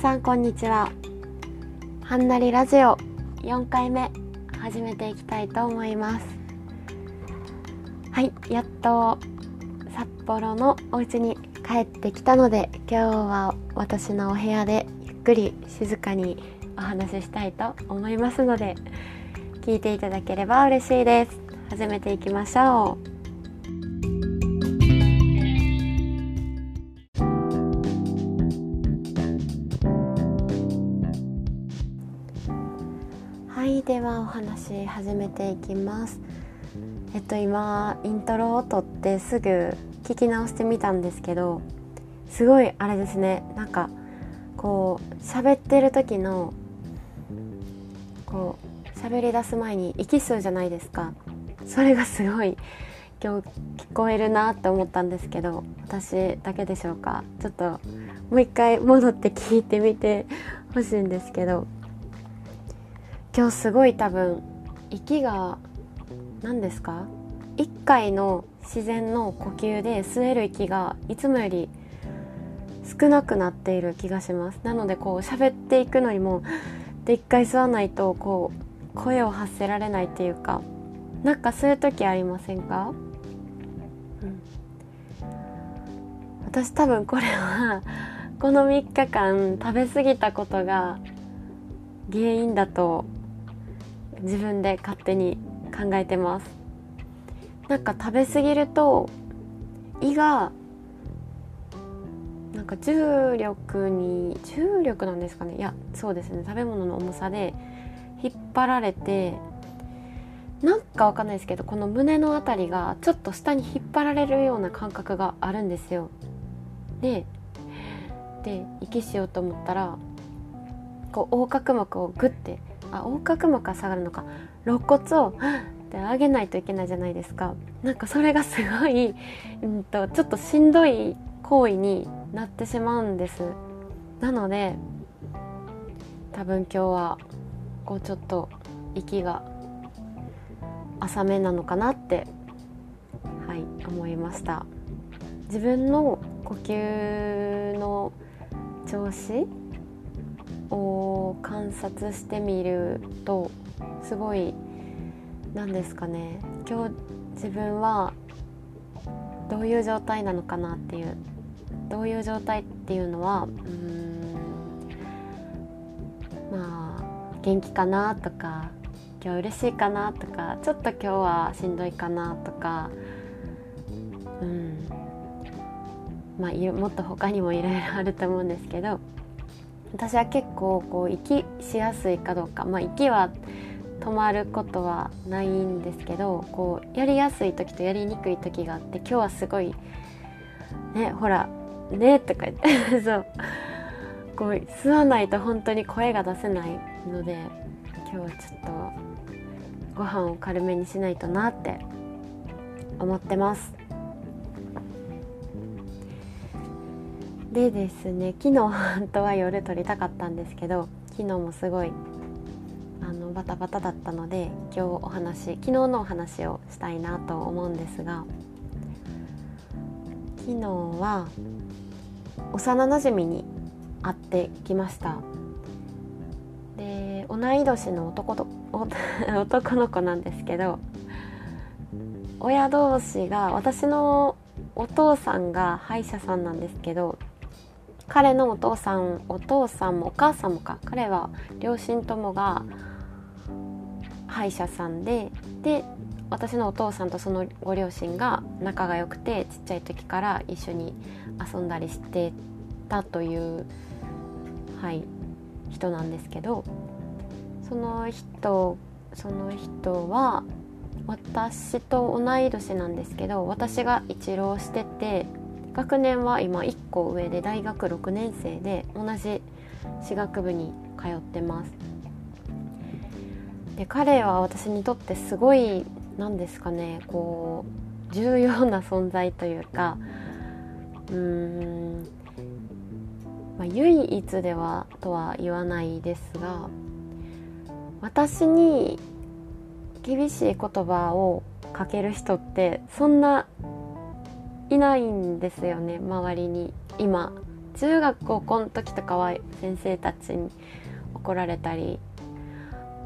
さんこんにちは。はんなりラジオ4回目始めていきたいと思います。はいやっと札幌のお家に帰ってきたので今日は私のお部屋でゆっくり静かにお話ししたいと思いますので聞いていただければ嬉しいです。始めていきましょう。始めていきます。えっと今イントロを撮ってすぐ聞き直してみたんですけどすごいあれですね。なんかこう喋ってる時のこう喋り出す前に息吸うじゃないですか。それがすごい今日聞こえるなって思ったんですけど私だけでしょうか。ちょっともう一回戻って聞いてみてほしいんですけど今日すごい多分息が何ですか？1回の自然の呼吸で吸える息がいつもより少なくなっている気がします。なのでこう喋っていくのにも で1回吸わないとこう声を発せられないっていうかなんかそういう時ありませんか、うん、私多分これはこの3日間食べ過ぎたことが原因だと自分で勝手に考えてます。なんか食べ過ぎると胃がなんか重力に重力なんですかね。いやそうですね。食べ物の重さで引っ張られてなんかわかんないですけどこの胸の辺りがちょっと下に引っ張られるような感覚があるんですよ。でで息しようと思ったらこう横隔膜をグッてあ横隔膜が下がるのか。肋骨をって上げないといけないじゃないですか。なんかそれがすごい、うんと、ちょっとしんどい行為になってしまうんです。なので多分今日はこうちょっと息が浅めなのかなってはい思いました。自分の呼吸の調子を観察してみるとすごい何ですかね。今日自分はどういう状態なのかなっていうどういう状態っていうのはうんまあ元気かなとか今日嬉しいかなとかちょっと今日はしんどいかなとかうん。まあもっと他にもいろいろあると思うんですけど私は結構こう息しやすいかどうかまあ息は止まることはないんですけどこうやりやすい時とやりにくい時があって今日はすごいねほら「ね」とか言って そうこう吸わないと本当に声が出せないので今日はちょっとご飯を軽めにしないとなって思ってます。でですね昨日本当は夜撮りたかったんですけど昨日もすごいあのバタバタだったので今日お話昨日のお話をしたいなと思うんですが昨日は幼なじみに会ってきました。で同い年の男と 男の子なんですけど親同士が私のお父さんが歯医者さんなんですけど彼のお父さんお父さんもお母さんもか彼は両親ともが歯医者さんでで私のお父さんとそのご両親が仲が良くてちっちゃい時から一緒に遊んだりしてたという、はい、人なんですけどその人その人は私と同い年なんですけど私が一浪してて学年は今1個上で大学6年生で同じ私学部に通ってます。で彼は私にとってすごい何ですかねこう重要な存在というかうーん、まあ、唯一ではとは言わないですが私に厳しい言葉をかける人ってそんないないんですよね周りに。今中学高校の時とかは先生たちに怒られたり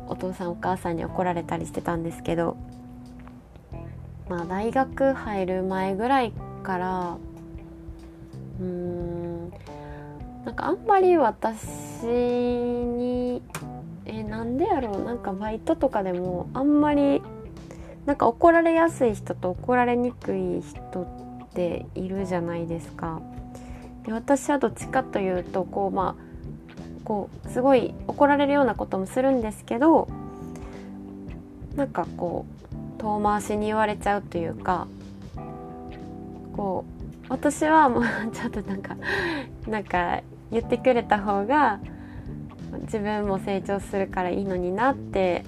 お父さんお母さんに怒られたりしてたんですけどまあ大学入る前ぐらいからうーんなんかあんまり私にえなんでやろうなんかバイトとかでもあんまりなんか怒られやすい人と怒られにくい人ているじゃないですか。で私はどっちかというとこうまあこうすごい怒られるようなこともするんですけどなんかこう遠回しに言われちゃうというかこう私はもう ちょっとなんかなんか言ってくれた方が自分も成長するからいいのになって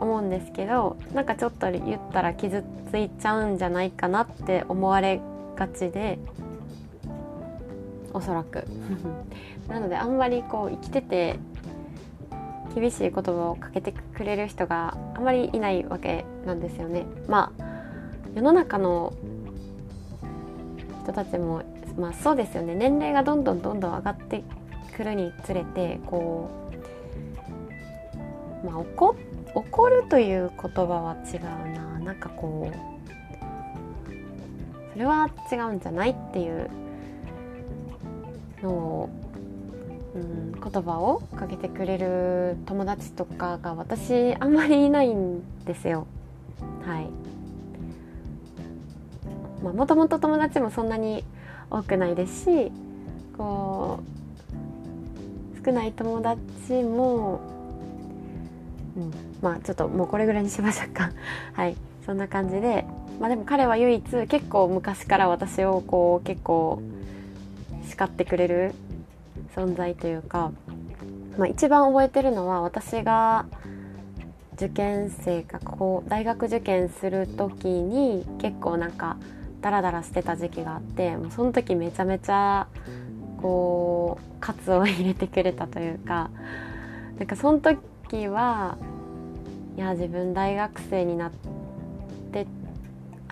思うんですけどなんかちょっと言ったら傷ついちゃうんじゃないかなって思われがちでおそらく なのであんまりこう生きてて厳しい言葉をかけてくれる人があんまりいないわけなんですよね。まあ世の中の人たちもまあそうですよね年齢がどんどんどんどん上がってくるにつれてこうまあ怒っ怒るという言葉は違うななんかこうそれは違うんじゃないっていうのを、うん、言葉をかけてくれる友達とかが私あんまりいないんですよ。はいまあ、もともと友達もそんなに多くないですしこう少ない友達も、うん、まあちょっともうこれぐらいにしましょうか。はい。そんな感じで。まあでも彼は唯一結構昔から私をこう結構叱ってくれる存在というか、まあ、一番覚えてるのは私が受験生かこう大学受験する時に結構なんかダラダラしてた時期があってもうその時めちゃめちゃこう喝を入れてくれたというかなんかその時はいや自分大学生になって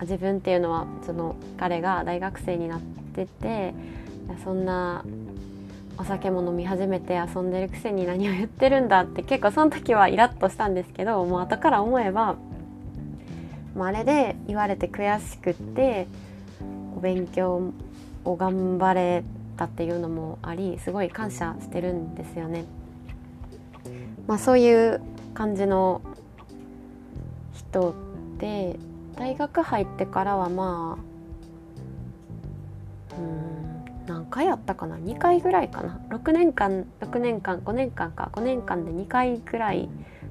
自分っていうのはその彼が大学生になっててそんなお酒も飲み始めて遊んでるくせに何を言ってるんだって結構その時はイラッとしたんですけどもう後から思えばもうあれで言われて悔しくってお勉強を頑張れたっていうのもありすごい感謝してるんですよね。まあ、そういう感じの人で大学入ってからはまあうん何回あったかな？2回ぐらいかな。6年間6年間5年間か。5年間で2回ぐらい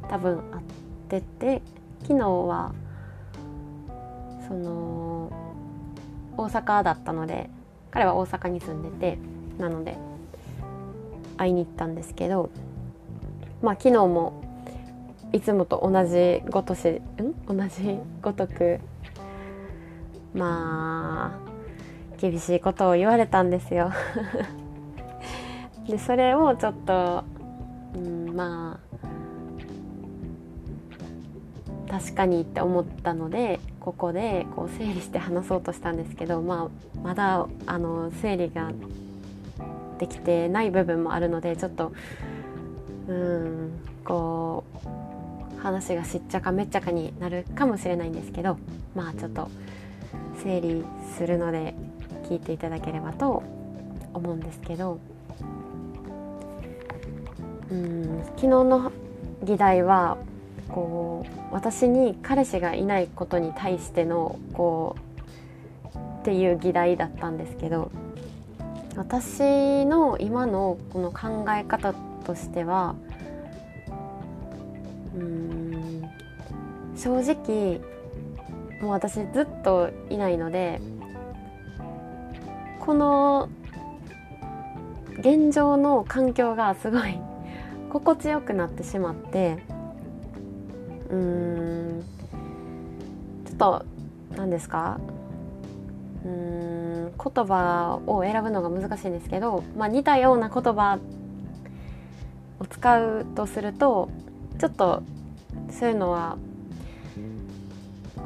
多分会ってて昨日はその大阪だったので彼は大阪に住んでてなので会いに行ったんですけどまあ昨日もいつもと同じごとしん？同じごとくまあ厳しいことを言われたんですよ。でそれをちょっと、うん、まあ確かにって思ったのでここでこう整理して話そうとしたんですけど、まあ、まだあの整理ができてない部分もあるのでちょっとうんこう話がしっちゃかめっちゃかになるかもしれないんですけどまあちょっと整理するので聞いていただければと思うんですけどうん昨日の議題はこう私に彼氏がいないことに対してのこうっていう議題だったんですけど私の今のこの考え方としてはうん。正直もう私ずっといないのでこの現状の環境がすごい心地よくなってしまってうーんちょっと何ですか？うーん言葉を選ぶのが難しいんですけど、まあ、似たような言葉を使うとするとちょっとそういうのは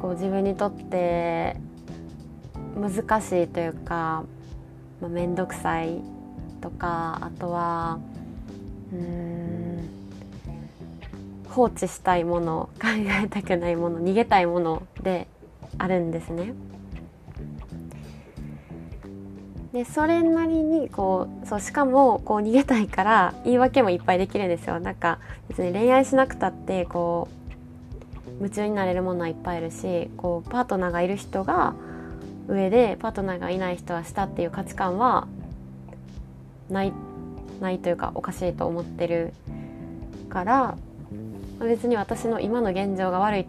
こう自分にとって難しいというかまあ、面倒くさいとかあとはうん放置したいもの 考えたくないもの逃げたいものであるんですね。でそれなりにこうそうしかもこう逃げたいから言い訳もいっぱいできるんですよ。なんか別に恋愛しなくたってこう夢中になれるものはいっぱいいるしこうパートナーがいる人が上でパートナーがいない人は下っていう価値観はないないというかおかしいと思ってるから別に私の今の現状が悪い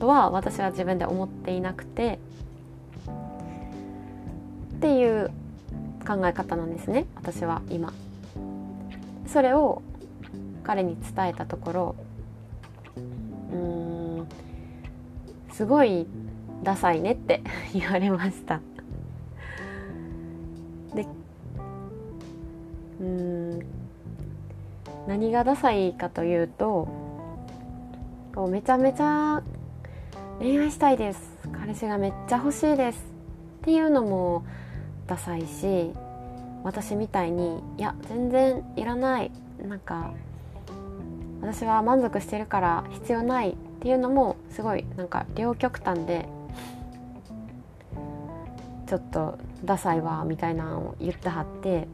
とは私は自分で思っていなくてっていう考え方なんですね私は今。それを彼に伝えたところうんすごいダサいねって 言われましたでうん何がダサいかというとこうめちゃめちゃ恋愛したいです彼氏がめっちゃ欲しいですっていうのもダサいし私みたいにいや全然いらないなんか私は満足してるから必要ないっていうのもすごいなんか両極端でちょっとダサいわみたいなのを言ってはって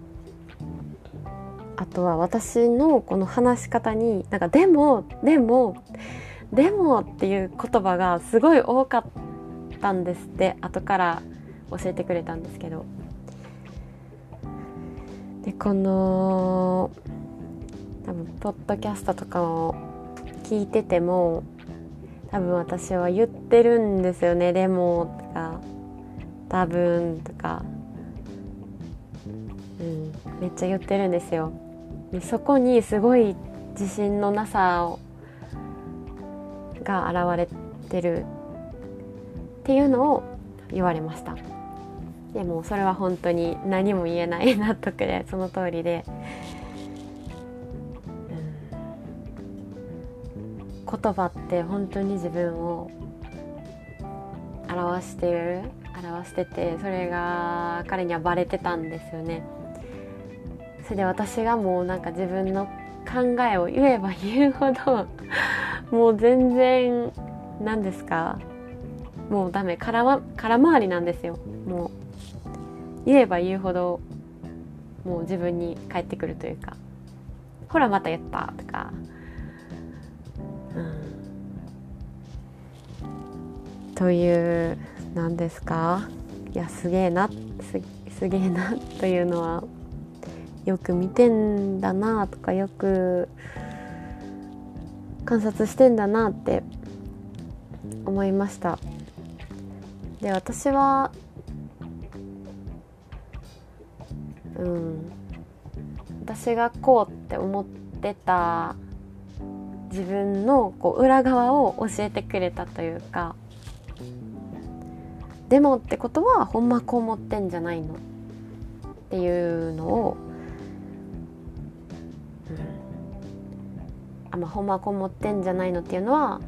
あとは私のこの話し方になんかでもでもでもっていう言葉がすごい多かったんですって後から教えてくれたんですけど。でこの多分ポッドキャストとかを聞いてても多分私は言ってるんですよね「でも」とか「多分」とか、うん、めっちゃ言ってるんですよ。でそこにすごい自信のなさをが現れてるっていうのを言われました。でもそれは本当に何も言えない納得でその通りで、うん、言葉って本当に自分を表してる表しててそれが彼にはバレてたんですよね。それで私がもうなんか自分の考えを言えば言うほどもう全然何ですかもうダメ空,、空回りなんですよ。もう言えば言うほどもう自分に返ってくるというか「ほらまた言った」とか、うん、という何ですか？いやすげえなすすげえなというのはよく見てんだなとかよく観察してんだなって思いました。で私はうん。私がこうって思ってた自分のこう裏側を教えてくれたというかでもってことはほんまこう思ってんじゃないの？っていうのを、うん。あまあ、ほんまこう思ってんじゃないのっていうのは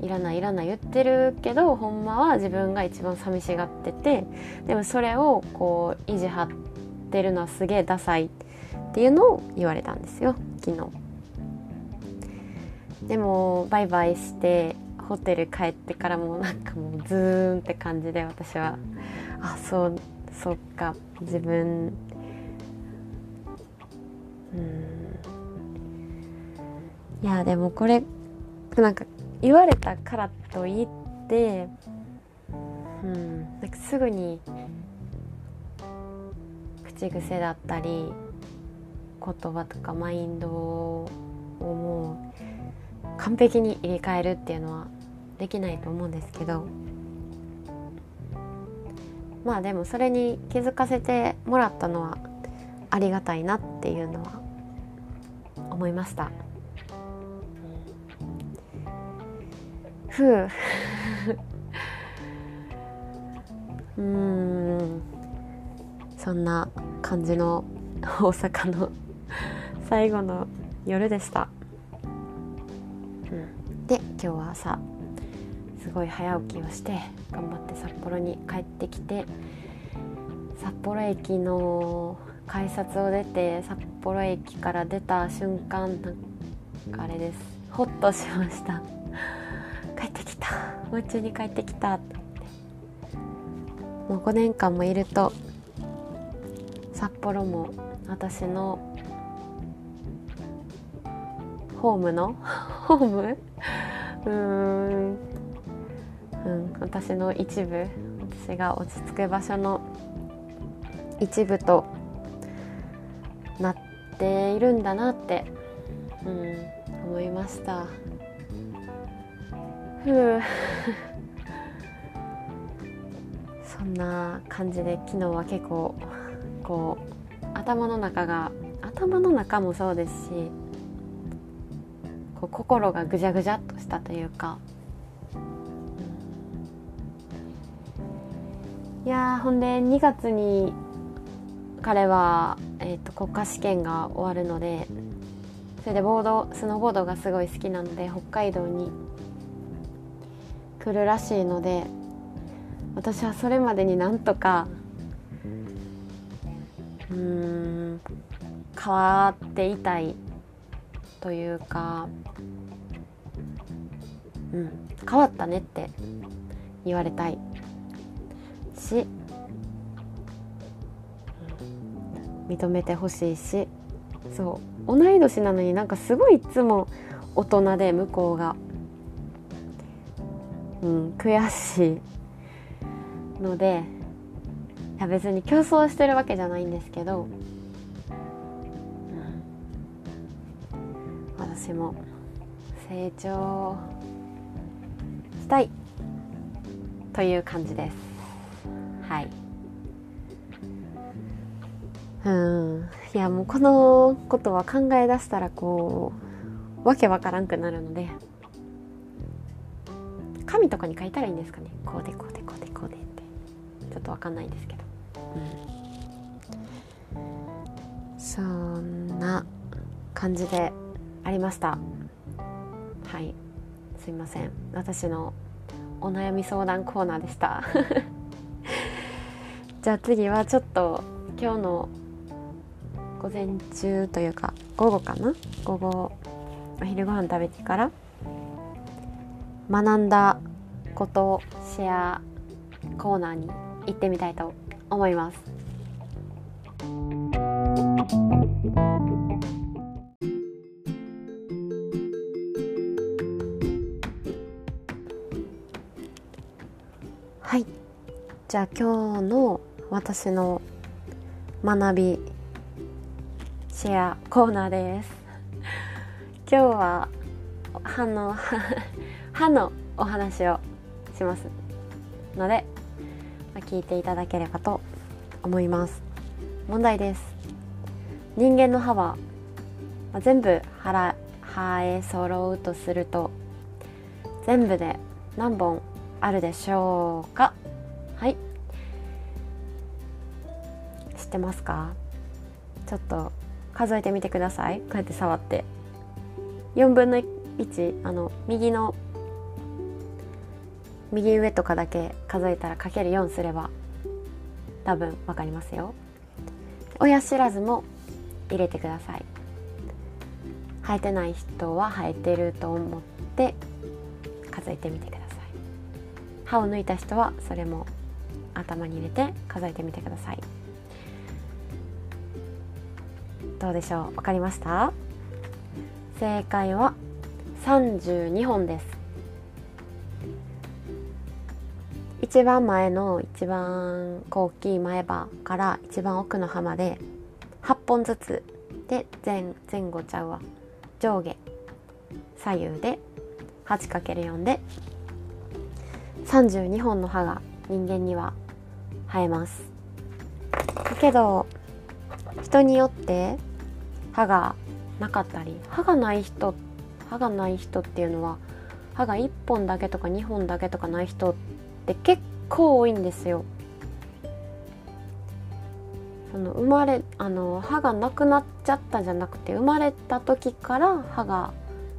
いらないいらない言ってるけどほんまは自分が一番寂しがっててでもそれをこう意地張ってってるのはすげえダサいっていうのを言われたんですよ昨日。でもバイバイしてホテル帰ってからもなんかもうズーンって感じで私はあそうそっか自分うん。いやでもこれなんか言われたからといってうんなんかすぐに口癖だったり言葉とかマインドをもう完璧に入れ替えるっていうのはできないと思うんですけどまあでもそれに気づかせてもらったのはありがたいなっていうのは思いました。ふう。うん。そんな感じの 大阪の 最後の夜でした、うん、で今日は朝すごい早起きをして頑張って札幌に帰ってきて札幌駅の改札を出て札幌駅から出た瞬間なんかあれです。ホッとしました。帰ってきた。夢中に帰ってきたって。もう5年間もいると札幌も私のホームの ホーム？うーん、うん、私の一部。私が落ち着く場所の一部となっているんだなって、うん、思いました。ふう。そんな感じで昨日は結構こう頭の中が頭の中もそうですしこう心がぐじゃぐじゃっとしたというか、いやほんで2月に彼は、えーと、国家試験が終わるのでそれでボードスノーボードがすごい好きなので北海道に来るらしいので私はそれまでになんとかうん。変わっていたいというか、うん、変わったねって言われたい。し認めてほしいしそう。同い年なのになんかすごいいつも大人で向こうが、うん、悔しいのでや別に競争してるわけじゃないんですけど、うん、私も成長したいという感じです。はい。うん。いやもうこのことは考え出したらこうわけわからんくなるので紙とかに書いたらいいんですかね。こうでこうでこうでこうでって。ちょっとわかんないんですけど、うん、そんな感じでありました。はい。すいません。私のお悩み相談コーナーでした。じゃあ次はちょっと今日の午前中というか午後かな？午後お昼ご飯食べてから学んだことシェアコーナーに行ってみたいと思います。はいじゃあ今日の私の学びシェアコーナーです今日は歯の 歯のお話をしますので、聞いていただければと思います。問題です。人間の歯は、まあ、全部歯歯へ揃うとすると全部で何本あるでしょうか？はい。知ってますか？ちょっと数えてみてください。こうやって触って。4分の1あの右の右上とかだけ数えたらかける4すれば多分分かりますよ。親知らずも入れてください。生えてない人は生えてると思って数えてみてください。歯を抜いた人はそれも頭に入れて数えてみてください。どうでしょう？分かりました？正解は32本です。一番前の一番大きい前歯から一番奥の歯まで8本ずつで前前後ちゃうわ上下左右で 8×4 で32本の歯が人間には生えます。だけど人によって歯がなかったり歯がない人歯がない人っていうのは歯が1本だけとか2本だけとかない人って結構多いんですよ。その生まれあの歯がなくなっちゃったじゃなくて生まれた時から歯が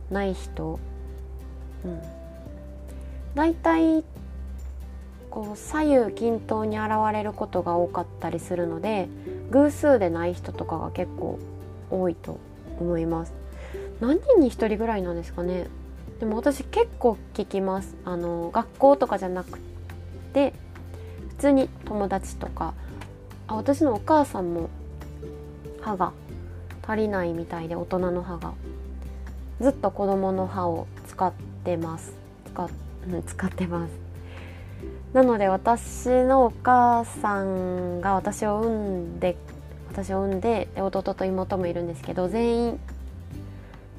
ない人、うん、大体こう左右均等に現れることが多かったりするので偶数でない人とかが結構多いと思います。何人に1人ぐらいなんですかね。でも私結構聞きます。あの学校とかじゃなくて普通に友達とかあ私のお母さんも歯が足りないみたいで大人の歯がずっと子供の歯を使ってます。使,、うん、使ってます。なので私のお母さんが私を産んで私を産んでで弟と妹もいるんですけど全員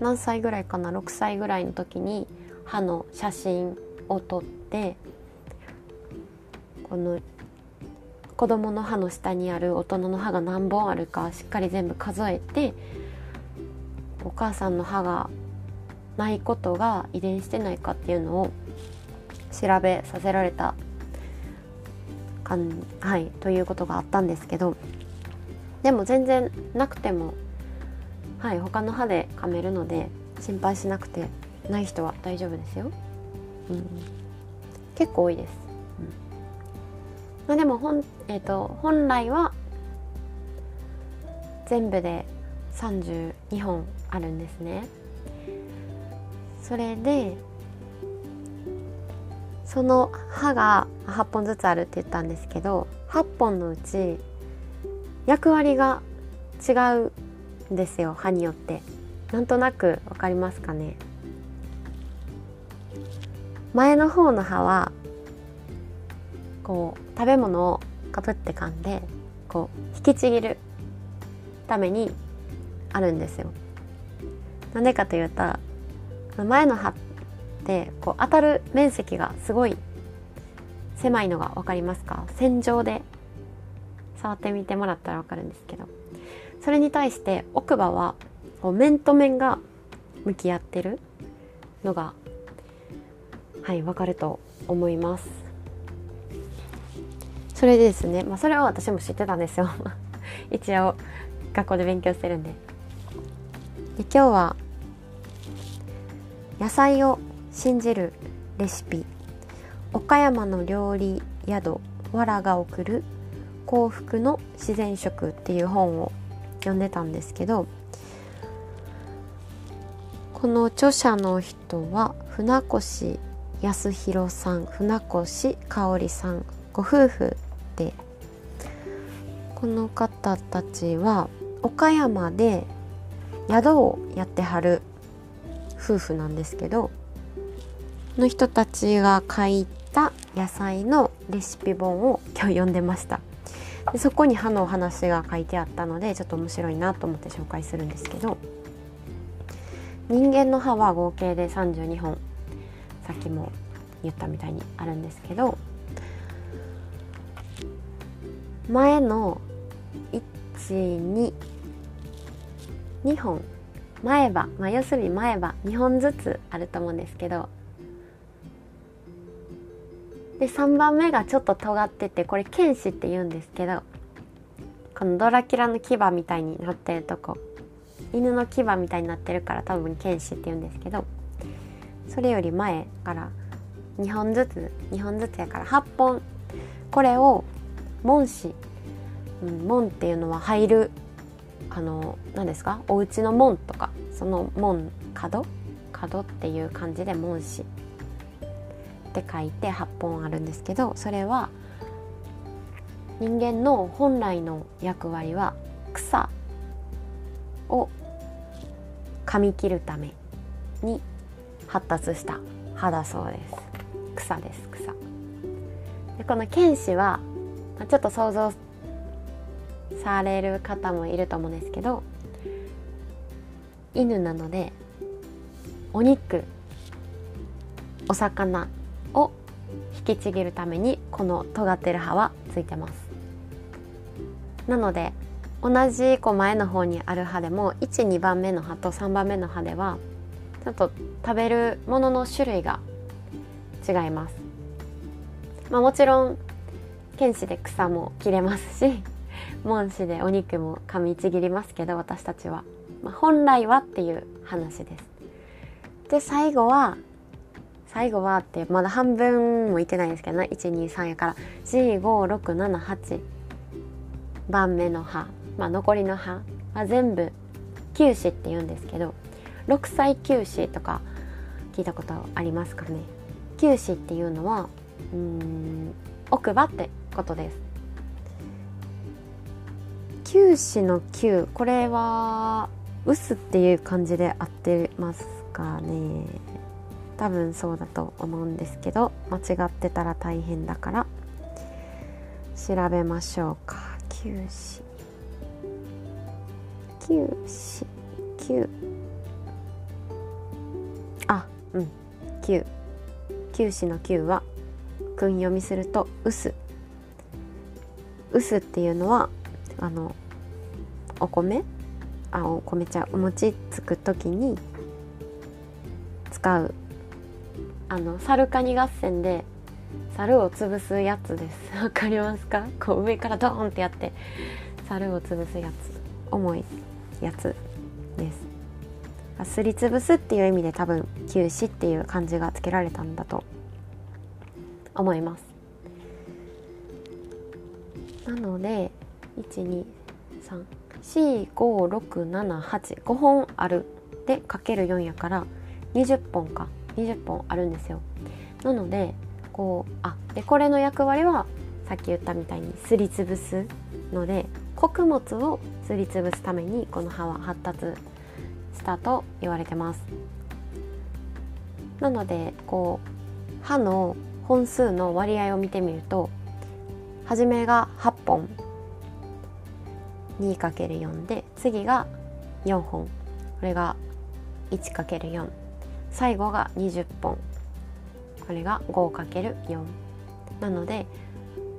何歳ぐらいかな6歳ぐらいの時に歯の写真を撮ってこの子供の歯の下にある大人の歯が何本あるかしっかり全部数えてお母さんの歯がないことが遺伝してないかっていうのを調べさせられたかんはいということがあったんですけどでも全然なくてもはい他の歯で噛めるので心配しなくてない人は大丈夫ですよ、うん、結構多いです、まあ、でも本,、えーと、本来は全部で32本あるんですね。それでその歯が8本ずつあるって言ったんですけど8本のうち役割が違うんですよ歯によって。なんとなく分かりますかね。前の方の歯はこう食べ物をかぶって噛んでこう引きちぎるためにあるんですよ。なんでかというと前の歯ってこう当たる面積がすごい狭いのが分かりますか？線状で触ってみてもらったら分かるんですけど。それに対して奥歯はこう面と面が向き合ってるのがはい分かると思います。それでですね、まあ、それは私も知ってたんですよ。一応学校で勉強してるんで。で今日は野菜を信じるレシピ。岡山の料理宿わらが送る幸福の自然食っていう本を読んでたんですけどこの著者の人は船越康弘さん船越香織さんご夫婦でこの方たちは岡山で宿をやってはる夫婦なんですけどの人たちが書いた野菜のレシピ本を今日読んでました。でそこに歯のお話が書いてあったのでちょっと面白いなと思って紹介するんですけど人間の歯は合計で32本さっきも言ったみたいにあるんですけど前の122本。前歯、まあ、要するに前歯。2本ずつあると思うんですけど。で3番目がちょっと尖っててこれ剣士って言うんですけど。このドラキュラの牙みたいになってるとこ。犬の牙みたいになってるから多分剣士って言うんですけど。それより前から。2本ずつ。2本ずつやから8本。これを門子、うん、門っていうのは入るあの何ですか？お家の門とかその門角？角っていう感じで門子って書いて8本あるんですけどそれは人間の本来の役割は草を噛み切るために発達した歯だそうです。草です草。でこの剣士はちょっと想像される方もいると思うんですけど犬なのでお肉お魚を引きちぎるためにこの尖ってる刃はついてます。なので同じこう前の方にある歯でも12番目の歯と3番目の歯ではちょっと食べるものの種類が違います、まあ、もちろん剣士で草も切れますし 門歯でお肉も噛みちぎりますけど私たちは、まあ、本来はっていう話です。で最後は最後はってまだ半分もいってないですけどね。123やから。45678番目の歯、まあ、残りの歯は全部臼歯って言うんですけど6歳臼歯とか聞いたことありますかね。臼歯っていうのはうん奥歯ってことです。臼歯の臼これは薄っていう感じで合ってますかね。多分そうだと思うんですけど間違ってたら大変だから。調べましょうか。臼歯臼歯臼あうん。臼臼歯の臼は訓読みすると「薄」「薄」っていうのはあのお米？あお米ちゃう。お餅つく時に使う。あのサルカニ合戦で猿を潰すやつです。わかりますか？こう上からドーンってやって猿を潰すやつ。重いやつです。すりつぶすっていう意味で多分休止っていう漢字がつけられたんだと思います。なので123456785本あるでかける4やから20本か。20本あるんですよ。なのでこうあでこれの役割はさっき言ったみたいにすりつぶすので穀物をすりつぶすためにこの葉は発達したと言われてます。なのでこう葉の本数の割合を見てみると初めが8本。2×4 で次が4本。これが 1×4 最後が20本。これが 5×4 なので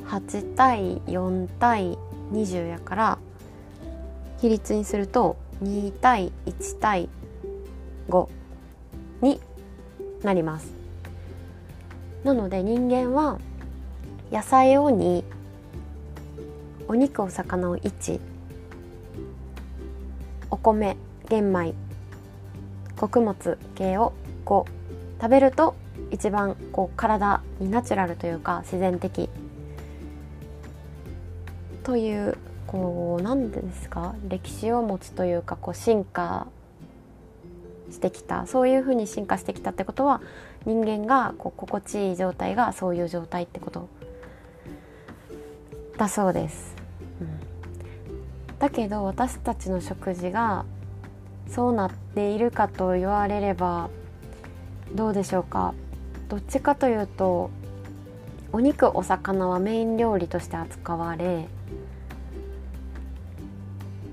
8対4対20やから比率にすると2対1対5になります。なので人間は野菜を2お肉お魚を1お米玄米。穀物系を5食べると一番こう体にナチュラルというか自然的。というこう何ですか？歴史を持つというかこう進化してきた。そういうふうに進化してきたってことは人間がこう心地いい状態がそういう状態ってことだそうです。だけど私たちの食事がそうなっているかと言われればどうでしょうか？どっちかというとお肉お魚はメイン料理として扱われ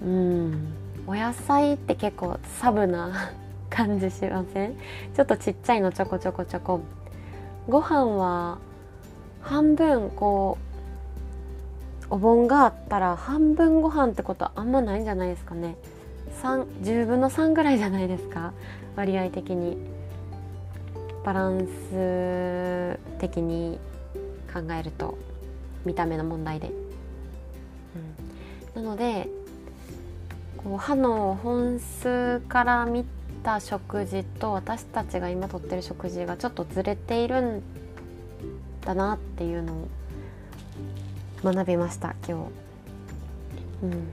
うんお野菜って結構サブな 感じしません？ちょっとちっちゃいのちょこちょこちょこ。ご飯は半分こうお盆があったら半分ご飯ってことはあんまないんじゃないですかね。3 10分の3ぐらいじゃないですか？割合的に。バランス的に考えると見た目の問題で、うん、なのでこう歯の本数から見た食事と私たちが今とってる食事がちょっとずれているんだなっていうのを学びました今日。うん、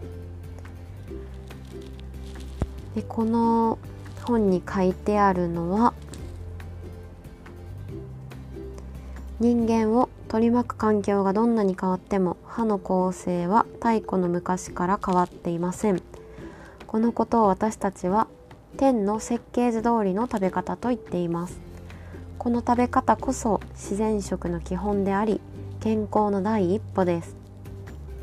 でこの本に書いてあるのは人間を取り巻く環境がどんなに変わっても歯の構成は太古の昔から変わっていません。このことを私たちは天の設計図通りの食べ方と言っています。この食べ方こそ自然食の基本であり健康の第一歩です。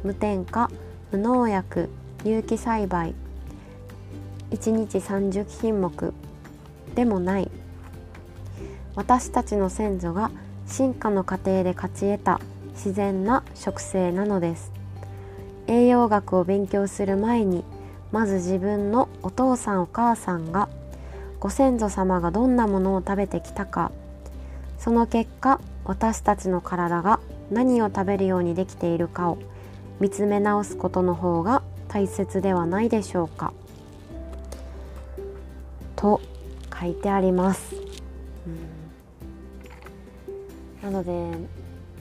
無添加無農薬有機栽培。1日30品目。でもない。私たちの先祖が進化の過程で勝ち得た自然な食性なのです。栄養学を勉強する前にまず自分のお父さんお母さんがご先祖様がどんなものを食べてきたか。その結果私たちの体が何を食べるようにできているかを見つめ直すことの方が大切ではないでしょうかと書いてあります。うんなので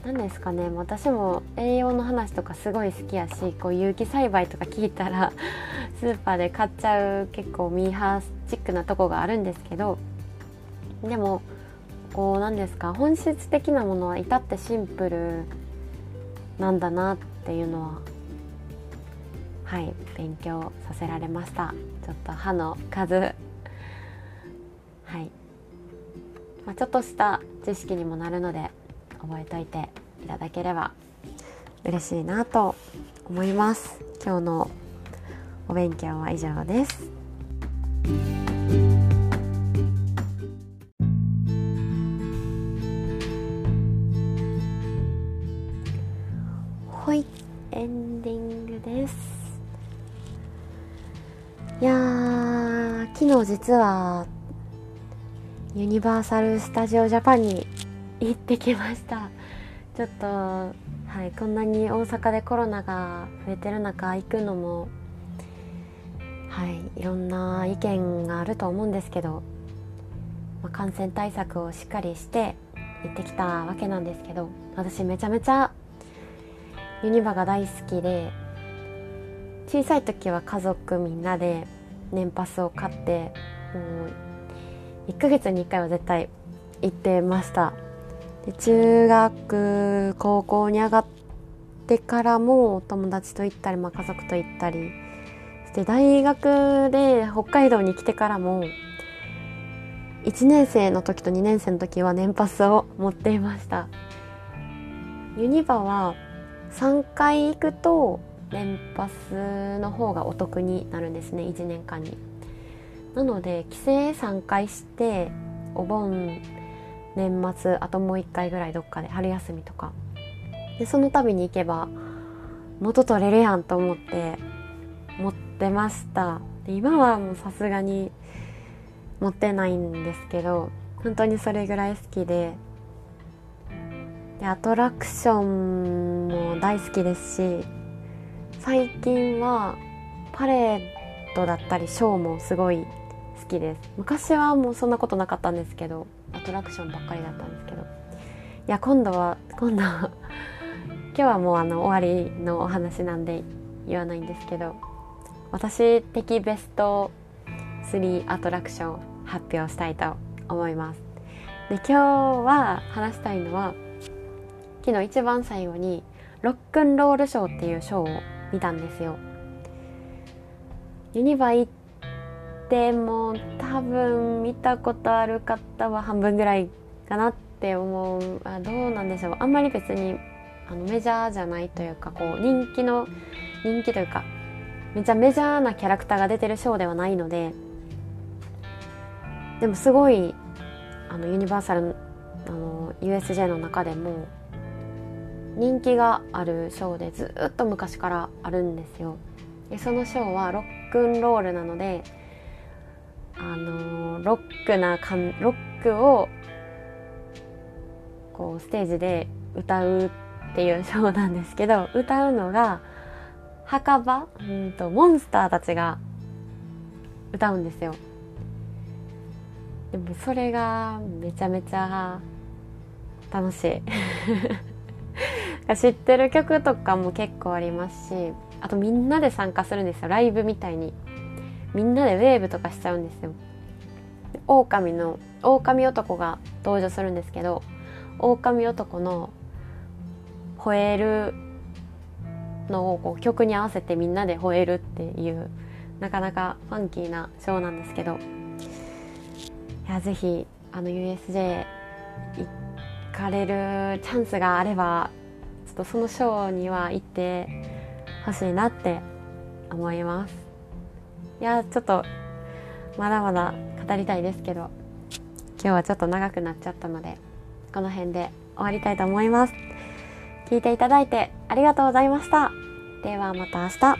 何ですかね私も栄養の話とかすごい好きやしこう有機栽培とか聞いたら スーパーで買っちゃう結構ミーハーチックなとこがあるんですけどでもこう何ですか本質的なものは至ってシンプルなんだなっていうのははい勉強させられました。ちょっと歯の数。はい、まあ、ちょっとした知識にもなるので覚えといていただければ嬉しいなと思います。今日のお勉強は以上です。実はユニバーサル・スタジオ・ジャパンに行ってきました。ちょっとはいこんなに大阪でコロナが増えてる中行くのもはいいろんな意見があると思うんですけど、まあ、感染対策をしっかりして行ってきたわけなんですけど私めちゃめちゃユニバが大好きで小さい時は家族みんなで年パスを買ってもう1ヶ月に1回は絶対行ってました。で中学高校に上がってからも友達と行ったり、まあ、家族と行ったり。して大学で北海道に来てからも1年生の時と2年生の時は年パスを持っていました。ユニバは3回行くと年パスの方がお得になるんですね1年間に。なので帰省3回してお盆年末あともう1回ぐらいどっかで春休みとか。でその度に行けば元取れるやんと思って持ってました。で今はもうさすがに持ってないんですけど本当にそれぐらい好きで。でアトラクションも大好きですし最近はパレードだったりショーもすごい好きです。昔はもうそんなことなかったんですけどアトラクションばっかりだったんですけど。いや今度は今度は 今日はもうあの終わりのお話なんで言わないんですけど私的ベスト3アトラクション発表したいと思います。で今日は話したいのは昨日一番最後にロックンロールショーっていうショーを見たんですよ。ユニバ行っても多分見たことある方は半分ぐらいかなって思う。あどうなんでしょう。あんまり別にあのメジャーじゃないというかこう人気の人気というかめちゃメジャーなキャラクターが出てるショーではないのででもすごいあのユニバーサルあの USJ の中でも人気があるショーでずっと昔からあるんですよ。でそのショーはロックンロールなのであのロックなかんロックをこうステージで歌うっていうショーなんですけど歌うのが墓場うんとモンスターたちが歌うんですよ。でもそれがめちゃめちゃ楽しい。知ってる曲とかも結構ありますしあとみんなで参加するんですよ。ライブみたいに。みんなでウェーブとかしちゃうんですよ。狼の狼男が登場するんですけど狼男の吠えるのをこう曲に合わせてみんなで吠えるっていうなかなかファンキーなショーなんですけど。いやぜひあの USJ 行かれるチャンスがあればとそのショーには行ってほしいなって思います。いやちょっとまだまだ語りたいですけど今日はちょっと長くなっちゃったのでこの辺で終わりたいと思います。聞いていただいてありがとうございました。ではまた明日。